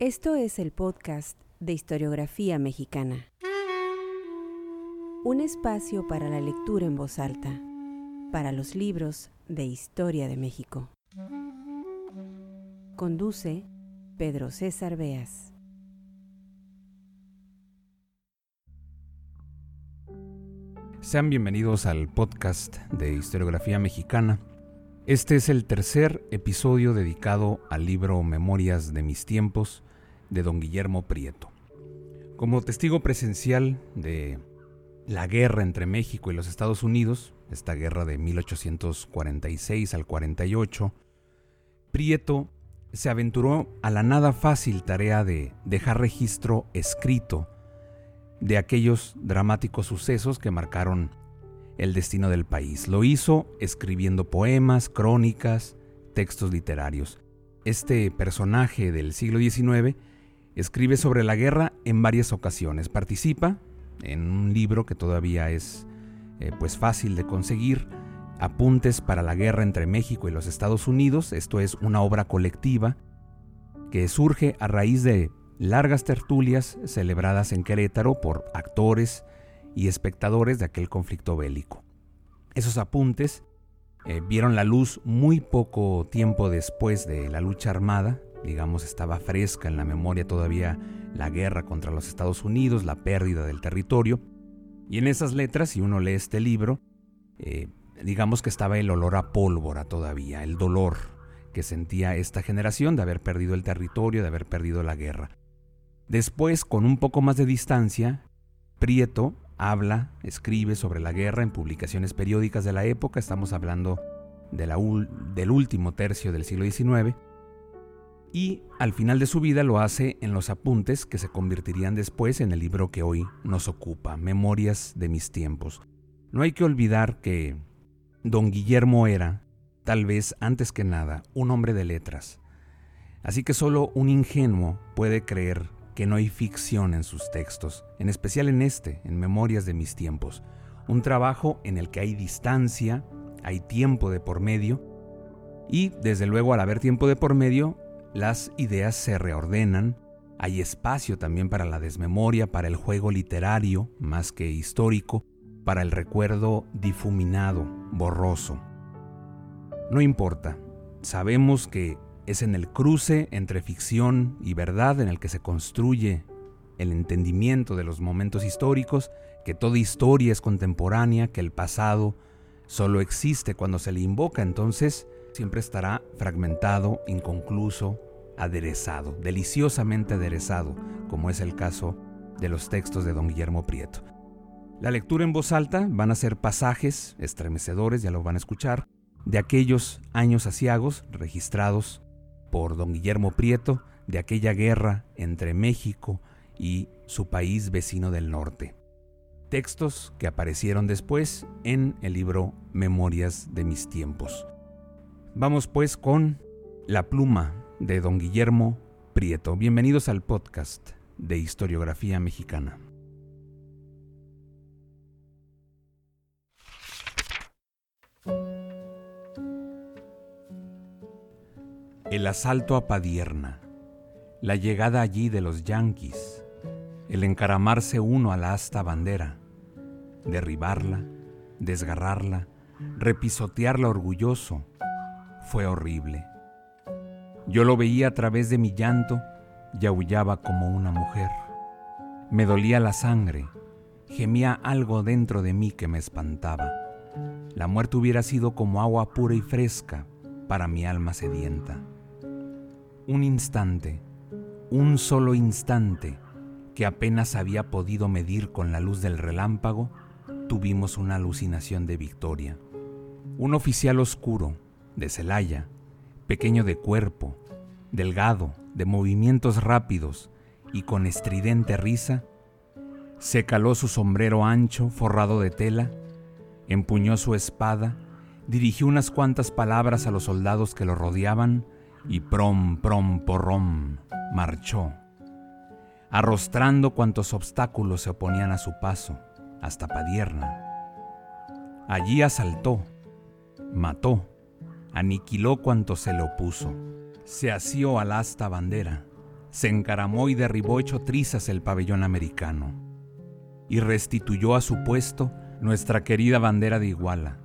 Esto es el podcast de historiografía mexicana. Un espacio para la lectura en voz alta, para los libros de historia de México. Conduce Pedro César Beas. Sean bienvenidos al podcast de historiografía mexicana. Este es el tercer episodio dedicado al libro Memorias de mis tiempos de don Guillermo Prieto. Como testigo presencial de la guerra entre México y los Estados Unidos, esta guerra de 1846 al 48, Prieto se aventuró a la nada fácil tarea de dejar registro escrito de aquellos dramáticos sucesos que marcaron el destino del país. Lo hizo escribiendo poemas, crónicas, textos literarios. Este personaje del siglo XIX escribe sobre la guerra en varias ocasiones. Participa en un libro que todavía es eh, pues fácil de conseguir, Apuntes para la guerra entre México y los Estados Unidos. Esto es una obra colectiva que surge a raíz de largas tertulias celebradas en Querétaro por actores y espectadores de aquel conflicto bélico. Esos apuntes eh, vieron la luz muy poco tiempo después de la lucha armada, digamos estaba fresca en la memoria todavía la guerra contra los Estados Unidos, la pérdida del territorio, y en esas letras, si uno lee este libro, eh, digamos que estaba el olor a pólvora todavía, el dolor que sentía esta generación de haber perdido el territorio, de haber perdido la guerra. Después, con un poco más de distancia, Prieto habla, escribe sobre la guerra en publicaciones periódicas de la época, estamos hablando de la del último tercio del siglo XIX, y al final de su vida lo hace en los apuntes que se convertirían después en el libro que hoy nos ocupa, Memorias de mis tiempos. No hay que olvidar que don Guillermo era, tal vez antes que nada, un hombre de letras, así que solo un ingenuo puede creer que no hay ficción en sus textos, en especial en este, en Memorias de mis tiempos, un trabajo en el que hay distancia, hay tiempo de por medio, y desde luego al haber tiempo de por medio, las ideas se reordenan, hay espacio también para la desmemoria, para el juego literario, más que histórico, para el recuerdo difuminado, borroso. No importa, sabemos que es en el cruce entre ficción y verdad en el que se construye el entendimiento de los momentos históricos, que toda historia es contemporánea, que el pasado solo existe cuando se le invoca, entonces siempre estará fragmentado, inconcluso, aderezado, deliciosamente aderezado, como es el caso de los textos de don Guillermo Prieto. La lectura en voz alta van a ser pasajes estremecedores, ya lo van a escuchar, de aquellos años asiagos registrados por don Guillermo Prieto de aquella guerra entre México y su país vecino del norte. Textos que aparecieron después en el libro Memorias de mis tiempos. Vamos pues con La pluma de don Guillermo Prieto. Bienvenidos al podcast de historiografía mexicana. El asalto a Padierna, la llegada allí de los yanquis, el encaramarse uno a la asta bandera, derribarla, desgarrarla, repisotearla orgulloso, fue horrible. Yo lo veía a través de mi llanto y aullaba como una mujer. Me dolía la sangre, gemía algo dentro de mí que me espantaba. La muerte hubiera sido como agua pura y fresca para mi alma sedienta un instante, un solo instante, que apenas había podido medir con la luz del relámpago, tuvimos una alucinación de victoria. Un oficial oscuro, de Celaya, pequeño de cuerpo, delgado, de movimientos rápidos y con estridente risa, se caló su sombrero ancho forrado de tela, empuñó su espada, dirigió unas cuantas palabras a los soldados que lo rodeaban, y prom, prom, porrom, marchó, arrostrando cuantos obstáculos se oponían a su paso, hasta Padierna. Allí asaltó, mató, aniquiló cuanto se le opuso, se asió al asta bandera, se encaramó y derribó hecho trizas el pabellón americano y restituyó a su puesto nuestra querida bandera de Iguala,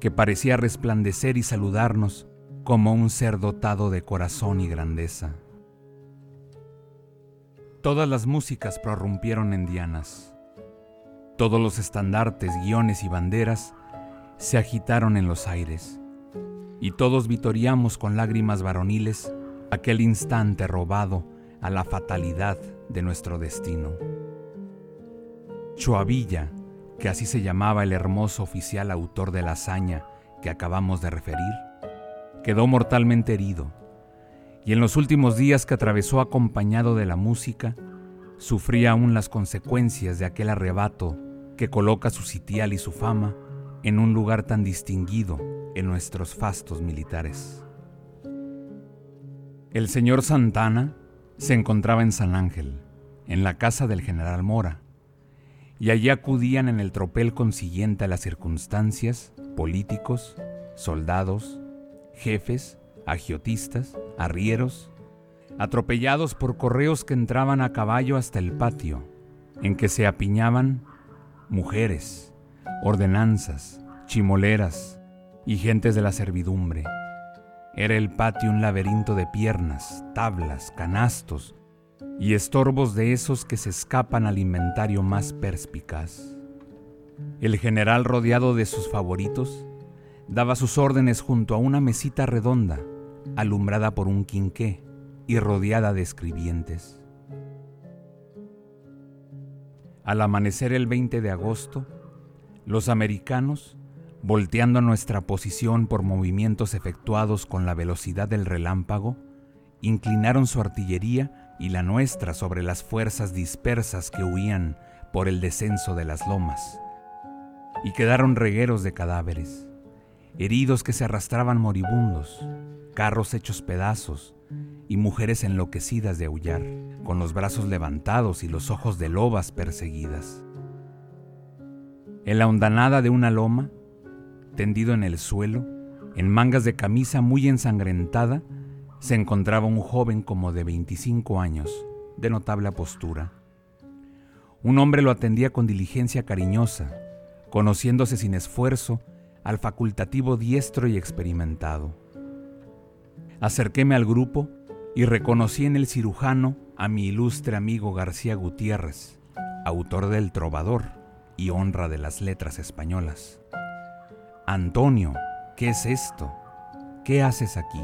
que parecía resplandecer y saludarnos como un ser dotado de corazón y grandeza. Todas las músicas prorrumpieron en dianas. Todos los estandartes, guiones y banderas se agitaron en los aires, y todos vitoriamos con lágrimas varoniles aquel instante robado a la fatalidad de nuestro destino. Chuavilla, que así se llamaba el hermoso oficial autor de la hazaña que acabamos de referir, quedó mortalmente herido, y en los últimos días que atravesó acompañado de la música, sufría aún las consecuencias de aquel arrebato que coloca su sitial y su fama en un lugar tan distinguido en nuestros fastos militares. El señor Santana se encontraba en San Ángel, en la casa del general Mora, y allí acudían en el tropel consiguiente a las circunstancias políticos, soldados, jefes, agiotistas, arrieros, atropellados por correos que entraban a caballo hasta el patio, en que se apiñaban mujeres, ordenanzas, chimoleras y gentes de la servidumbre era el patio un laberinto de piernas, tablas, canastos y estorbos de esos que se escapan al inventario más perspicaz. El general rodeado de sus favoritos daba sus órdenes junto a una mesita redonda, alumbrada por un quinqué y rodeada de escribientes. Al amanecer el 20 de agosto, los americanos volteando nuestra posición por movimientos efectuados con la velocidad del relámpago, inclinaron su artillería y la nuestra sobre las fuerzas dispersas que huían por el descenso de las lomas, y quedaron regueros de cadáveres, heridos que se arrastraban moribundos, carros hechos pedazos, y mujeres enloquecidas de aullar, con los brazos levantados y los ojos de lobas perseguidas. En la hondanada de una loma, tendido en el suelo, en mangas de camisa muy ensangrentada, se encontraba un joven como de 25 años, de notable postura. Un hombre lo atendía con diligencia cariñosa, conociéndose sin esfuerzo al facultativo diestro y experimentado. Acerquéme al grupo y reconocí en el cirujano a mi ilustre amigo García Gutiérrez, autor del Trovador y honra de las letras españolas. Antonio, ¿qué es esto? ¿Qué haces aquí?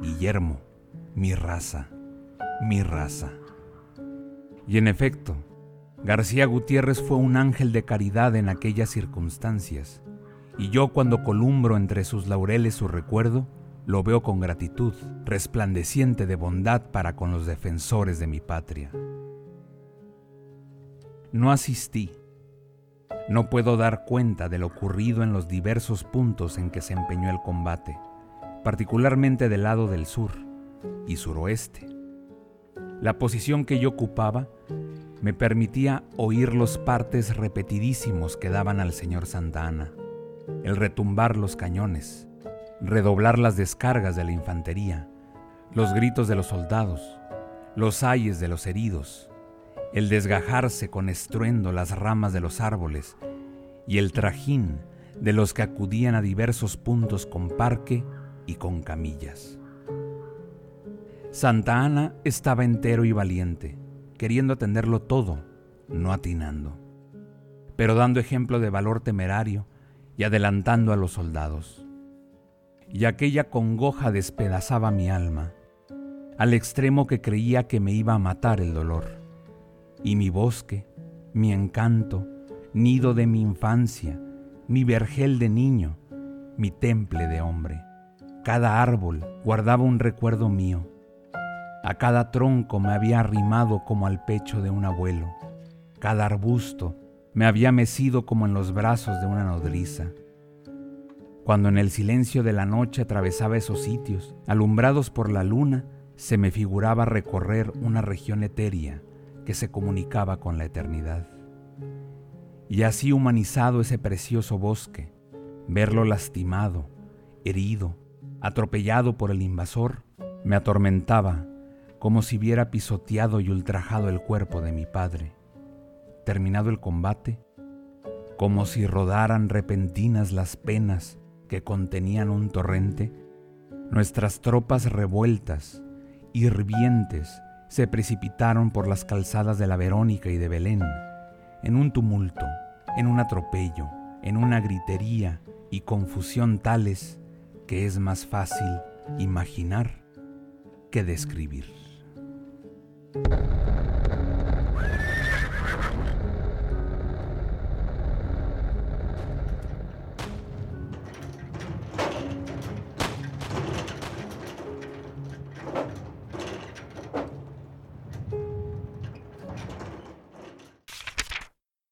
Guillermo, mi raza, mi raza. Y en efecto, García Gutiérrez fue un ángel de caridad en aquellas circunstancias, y yo cuando columbro entre sus laureles su recuerdo, lo veo con gratitud, resplandeciente de bondad para con los defensores de mi patria. No asistí, no puedo dar cuenta de lo ocurrido en los diversos puntos en que se empeñó el combate, particularmente del lado del sur y suroeste. La posición que yo ocupaba me permitía oír los partes repetidísimos que daban al señor Santa Ana, el retumbar los cañones, redoblar las descargas de la infantería, los gritos de los soldados, los ayes de los heridos, el desgajarse con estruendo las ramas de los árboles y el trajín de los que acudían a diversos puntos con parque y con camillas. Santa Ana estaba entero y valiente, queriendo atenderlo todo, no atinando, pero dando ejemplo de valor temerario y adelantando a los soldados. Y aquella congoja despedazaba mi alma, al extremo que creía que me iba a matar el dolor y mi bosque, mi encanto, nido de mi infancia, mi vergel de niño, mi temple de hombre. Cada árbol guardaba un recuerdo mío. A cada tronco me había arrimado como al pecho de un abuelo. Cada arbusto me había mecido como en los brazos de una nodriza. Cuando en el silencio de la noche atravesaba esos sitios, alumbrados por la luna, se me figuraba recorrer una región etérea, que se comunicaba con la eternidad. Y así humanizado ese precioso bosque, verlo lastimado, herido, atropellado por el invasor, me atormentaba como si hubiera pisoteado y ultrajado el cuerpo de mi padre. Terminado el combate, como si rodaran repentinas las penas que contenían un torrente, nuestras tropas revueltas, hirvientes, se precipitaron por las calzadas de la Verónica y de Belén, en un tumulto, en un atropello, en una gritería y confusión tales que es más fácil imaginar que describir.